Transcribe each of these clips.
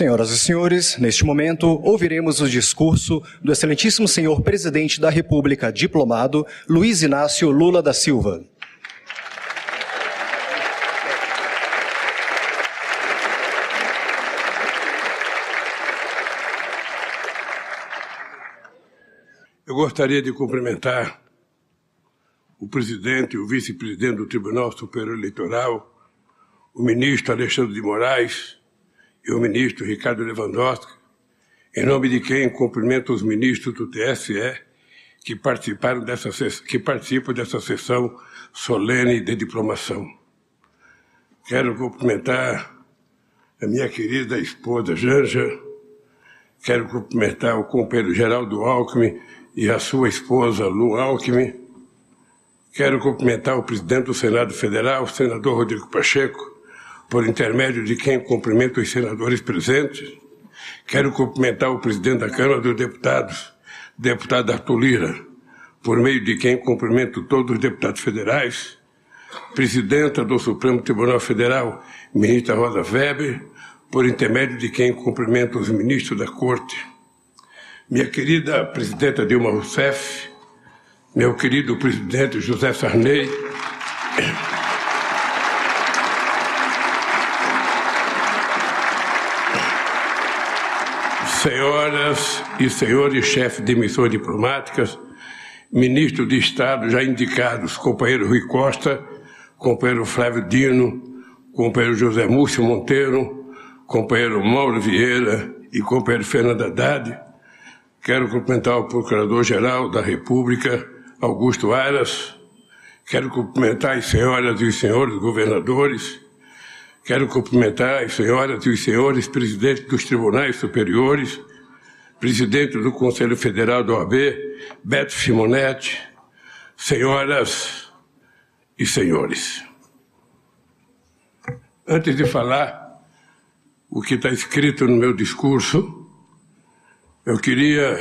Senhoras e senhores, neste momento ouviremos o discurso do excelentíssimo senhor presidente da República, diplomado Luiz Inácio Lula da Silva. Eu gostaria de cumprimentar o presidente e o vice-presidente do Tribunal Superior Eleitoral, o ministro Alexandre de Moraes e o ministro Ricardo Lewandowski, em nome de quem cumprimento os ministros do TSE que participaram dessa que participam dessa sessão solene de diplomação. Quero cumprimentar a minha querida esposa Janja, quero cumprimentar o companheiro Geraldo Alckmin e a sua esposa Lu Alckmin. Quero cumprimentar o presidente do Senado Federal, o senador Rodrigo Pacheco, por intermédio de quem cumprimento os senadores presentes. Quero cumprimentar o presidente da Câmara dos Deputados, deputado Arthur Lira, por meio de quem cumprimento todos os deputados federais, presidenta do Supremo Tribunal Federal, ministra Rosa Weber, por intermédio de quem cumprimento os ministros da Corte, minha querida presidenta Dilma Rousseff, meu querido presidente José Sarney, senhoras e senhores chefes de missões diplomáticas, ministros de Estado já indicados, companheiro Rui Costa, companheiro Flávio Dino, companheiro José Múcio Monteiro, companheiro Mauro Vieira e companheiro Fernando Haddad, Quero cumprimentar o Procurador-Geral da República, Augusto Aras. Quero cumprimentar as senhoras e os senhores governadores. Quero cumprimentar as senhoras e os senhores presidentes dos tribunais superiores, presidente do Conselho Federal do OAB, Beto Simonetti, senhoras e senhores. Antes de falar o que está escrito no meu discurso, eu queria,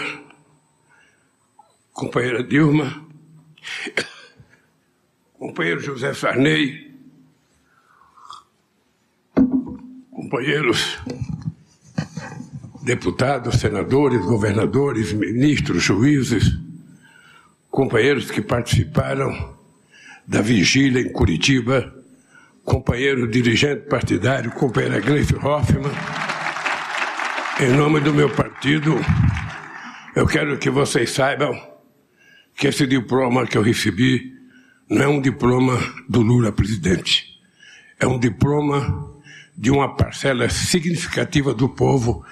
companheira Dilma, companheiro José Sarney, companheiros deputados, senadores, governadores, ministros, juízes, companheiros que participaram da vigília em Curitiba, companheiro dirigente partidário, companheira Gleice Hoffmann, em nome do meu partido, eu quero que vocês saibam que esse diploma que eu recebi não é um diploma do Lula presidente. É um diploma de uma parcela significativa do povo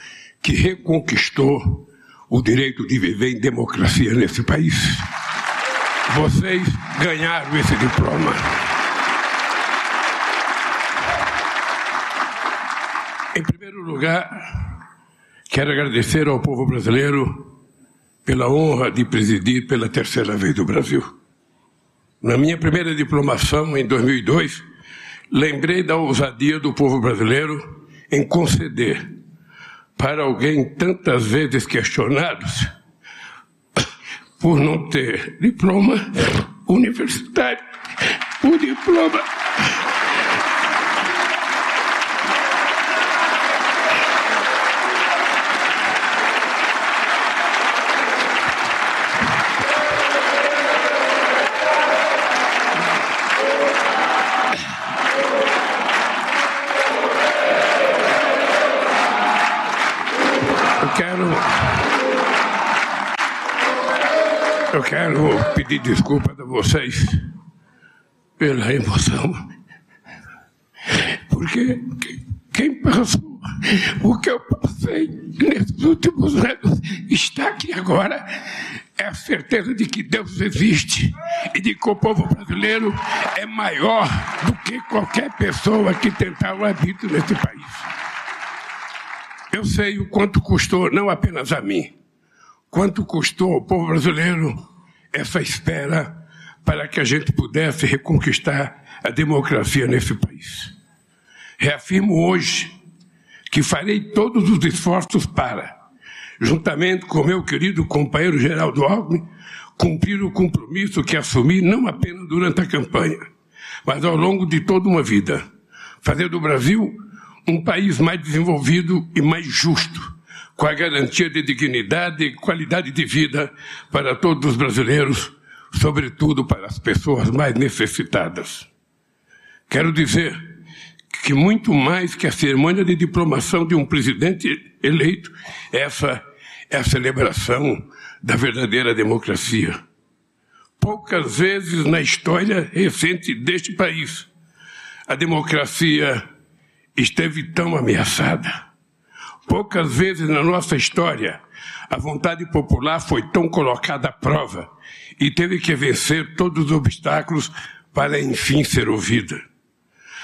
que reconquistou o direito de viver em democracia nesse país. Vocês ganharam esse diploma. Em primeiro lugar, Quero agradecer ao povo brasileiro pela honra de presidir pela terceira vez o Brasil. Na minha primeira diplomação, em 2002, lembrei da ousadia do povo brasileiro em conceder para alguém tantas vezes questionados por não ter diploma universitário, o diploma quero pedir desculpas a vocês pela emoção. Porque quem passou o que eu passei nesses últimos anos está aqui agora é a certeza de que Deus existe e de que o povo brasileiro é maior do que qualquer pessoa que tentar o habito nesse país. Eu sei o quanto custou, não apenas a mim, quanto custou ao povo brasileiro essa espera para que a gente pudesse reconquistar a democracia nesse país. Reafirmo hoje que farei todos os esforços para, juntamente com meu querido companheiro Geraldo Alckmin, cumprir o compromisso que assumi não apenas durante a campanha, mas ao longo de toda uma vida, fazer do Brasil um país mais desenvolvido e mais justo, com a garantia de dignidade e qualidade de vida para todos os brasileiros, sobretudo para as pessoas mais necessitadas. Quero dizer que muito mais que a cerimônia de diplomação de um presidente eleito, essa é a celebração da verdadeira democracia. Poucas vezes na história recente deste país a democracia esteve tão ameaçada. Poucas vezes na nossa história a vontade popular foi tão colocada à prova e teve que vencer todos os obstáculos para enfim ser ouvida.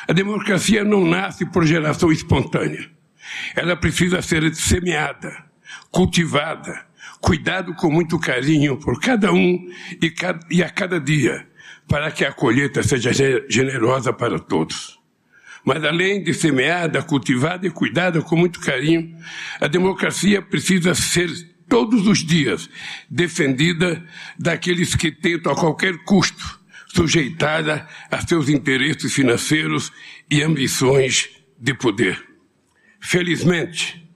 A democracia não nasce por geração espontânea. Ela precisa ser semeada, cultivada, cuidado com muito carinho por cada um e a cada dia, para que a colheita seja generosa para todos. Mas além de semeada, cultivada e cuidada com muito carinho, a democracia precisa ser todos os dias defendida daqueles que tentam a qualquer custo sujeitada a seus interesses financeiros e ambições de poder. Felizmente,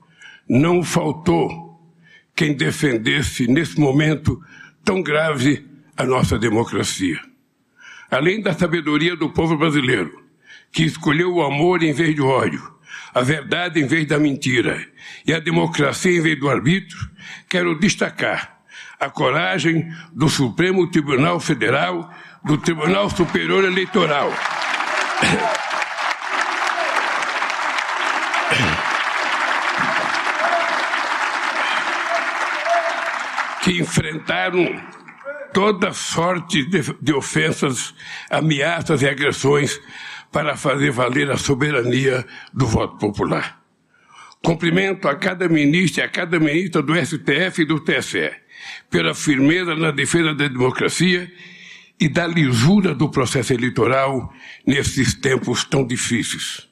não faltou quem defendesse nesse momento tão grave a nossa democracia. Além da sabedoria do povo brasileiro, que escolheu o amor em vez do ódio, a verdade em vez da mentira e a democracia em vez do arbítrio, quero destacar a coragem do Supremo Tribunal Federal, do Tribunal Superior Eleitoral. que enfrentaram toda sorte de, de ofensas, ameaças e agressões para fazer valer a soberania do voto popular. Cumprimento a cada ministro e a cada ministra do STF e do TSE pela firmeza na defesa da democracia e da lisura do processo eleitoral nesses tempos tão difíceis.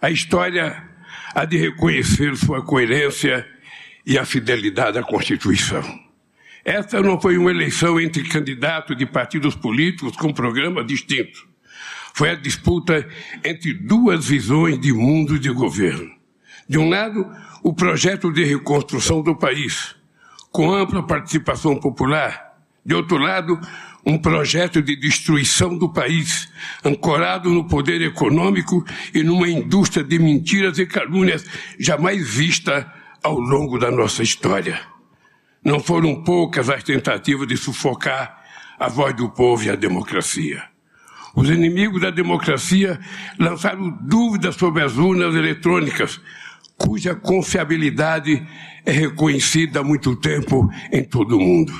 A história há de reconhecer sua coerência e a fidelidade à Constituição. Essa não foi uma eleição entre candidatos de partidos políticos com programas distintos. Foi a disputa entre duas visões de mundo de governo. De um lado, o projeto de reconstrução do país, com ampla participação popular. De outro lado, um projeto de destruição do país, ancorado no poder econômico e numa indústria de mentiras e calúnias jamais vista ao longo da nossa história. Não foram poucas as tentativas de sufocar a voz do povo e a democracia. Os inimigos da democracia lançaram dúvidas sobre as urnas eletrônicas, cuja confiabilidade é reconhecida há muito tempo em todo o mundo.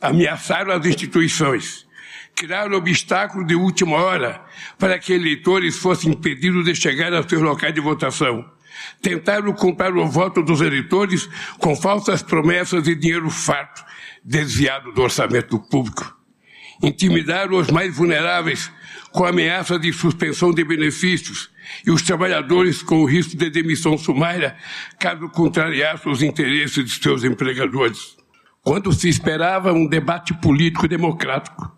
Ameaçaram as instituições, criaram obstáculos de última hora para que eleitores fossem impedidos de chegar aos seus locais de votação Tentaram comprar o voto dos eleitores com falsas promessas e dinheiro farto desviado do orçamento público. Intimidaram os mais vulneráveis com ameaça de suspensão de benefícios e os trabalhadores com o risco de demissão sumária caso contrariassem os interesses de seus empregadores. Quando se esperava um debate político democrático,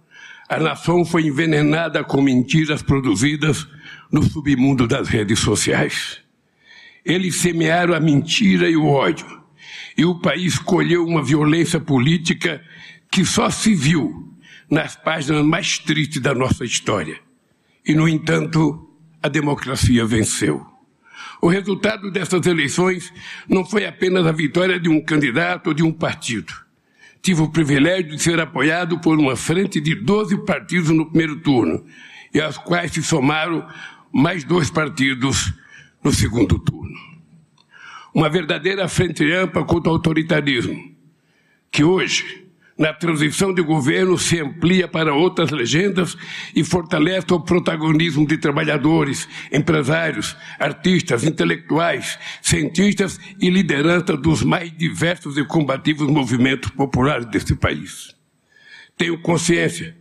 a nação foi envenenada com mentiras produzidas no submundo das redes sociais. Eles semearam a mentira e o ódio. E o país escolheu uma violência política que só se viu nas páginas mais tristes da nossa história. E, no entanto, a democracia venceu. O resultado dessas eleições não foi apenas a vitória de um candidato ou de um partido. Tive o privilégio de ser apoiado por uma frente de 12 partidos no primeiro turno, e aos quais se somaram mais dois partidos no segundo turno. Uma verdadeira frente ampla contra o autoritarismo, que hoje, na transição de governo, se amplia para outras legendas e fortalece o protagonismo de trabalhadores, empresários, artistas, intelectuais, cientistas e liderança dos mais diversos e combativos movimentos populares desse país. Tenho consciência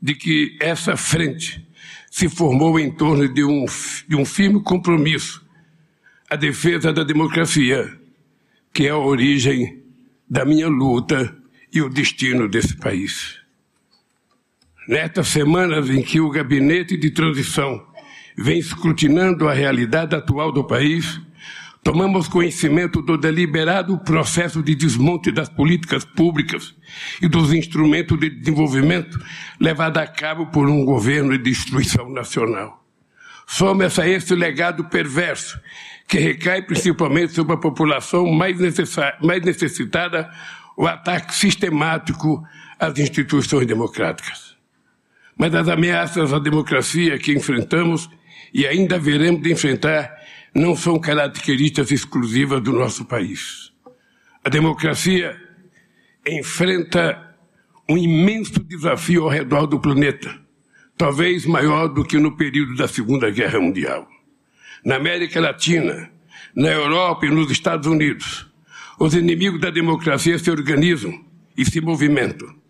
de que essa frente se formou em torno de um, de um firme compromisso a defesa da democracia, que é a origem da minha luta e o destino desse país. Nestas semanas em que o gabinete de transição vem escrutinando a realidade atual do país, tomamos conhecimento do deliberado processo de desmonte das políticas públicas e dos instrumentos de desenvolvimento levado a cabo por um governo de destruição nacional. Soma-se a esse legado perverso, que recai principalmente sobre a população mais, mais necessitada, o ataque sistemático às instituições democráticas. Mas as ameaças à democracia que enfrentamos e ainda veremos de enfrentar não são características exclusivas do nosso país. A democracia enfrenta um imenso desafio ao redor do planeta, talvez maior do que no período da Segunda Guerra Mundial. Na América Latina, na Europa e nos Estados Unidos, os inimigos da democracia se organizam e se movimentam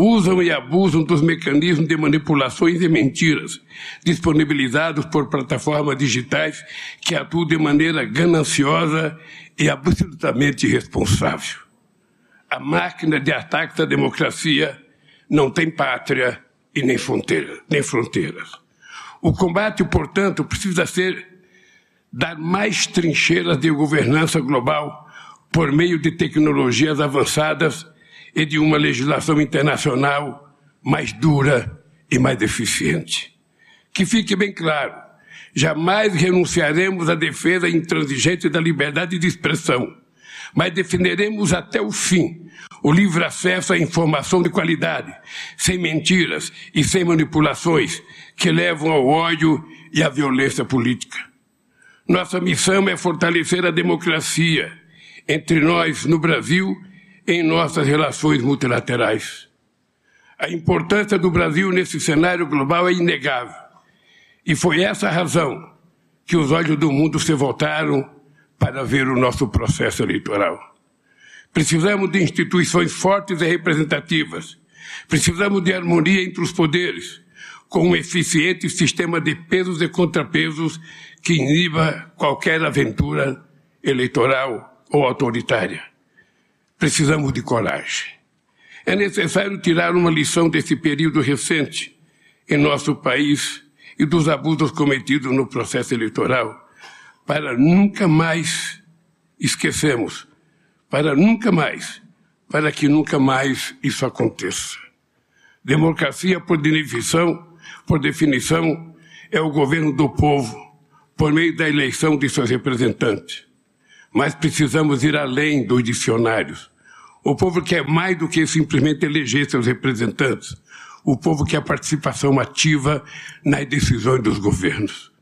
usam e abusam dos mecanismos de manipulações e mentiras disponibilizados por plataformas digitais que atuam de maneira gananciosa e absolutamente irresponsável. A máquina de ataque à democracia não tem pátria e nem, fronteira, nem fronteiras. O combate, portanto, precisa ser dar mais trincheiras de governança global por meio de tecnologias avançadas e de uma legislação internacional mais dura e mais eficiente. Que fique bem claro, jamais renunciaremos à defesa intransigente da liberdade de expressão, mas defenderemos até o fim o livre acesso à informação de qualidade, sem mentiras e sem manipulações que levam ao ódio e à violência política. Nossa missão é fortalecer a democracia entre nós no Brasil em nossas relações multilaterais. A importância do Brasil nesse cenário global é inegável. E foi essa a razão que os olhos do mundo se voltaram para ver o nosso processo eleitoral. Precisamos de instituições fortes e representativas. Precisamos de harmonia entre os poderes, com um eficiente sistema de pesos e contrapesos que iniba qualquer aventura eleitoral ou autoritária. Precisamos de coragem. É necessário tirar uma lição desse período recente em nosso país e dos abusos cometidos no processo eleitoral, para nunca mais esquecemos, para nunca mais, para que nunca mais isso aconteça. Democracia, por definição, por definição, é o governo do povo, por meio da eleição de seus representantes. Mas precisamos ir além dos dicionários. O povo quer mais do que simplesmente eleger seus representantes. O povo quer participação ativa nas decisões dos governos.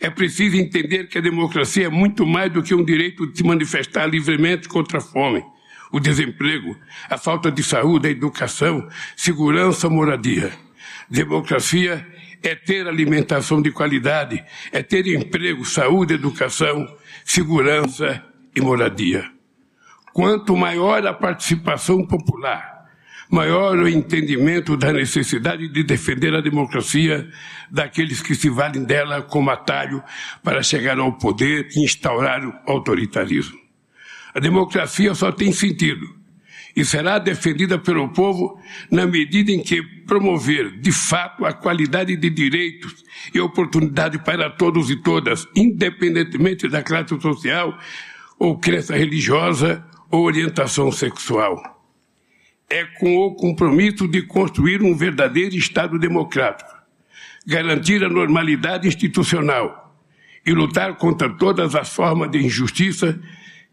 É preciso entender que a democracia é muito mais do que um direito de se manifestar livremente contra a fome, o desemprego, a falta de saúde, a educação, segurança, moradia. Democracia é ter alimentação de qualidade, é ter emprego, saúde, educação, segurança e moradia. Quanto maior a participação popular, maior o entendimento da necessidade de defender a democracia daqueles que se valem dela como atalho para chegar ao poder e instaurar o autoritarismo. A democracia só tem sentido e será defendida pelo povo na medida em que promover, de fato, a qualidade de direitos e oportunidade para todos e todas, independentemente da classe social ou crença religiosa ou orientação sexual. É com o compromisso de construir um verdadeiro Estado democrático, garantir a normalidade institucional e lutar contra todas as formas de injustiça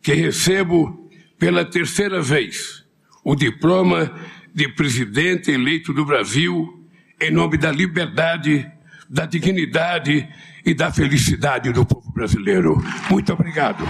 que recebo pela terceira vez o diploma de presidente eleito do Brasil em nome da liberdade, da dignidade e da felicidade do povo brasileiro. Muito obrigado.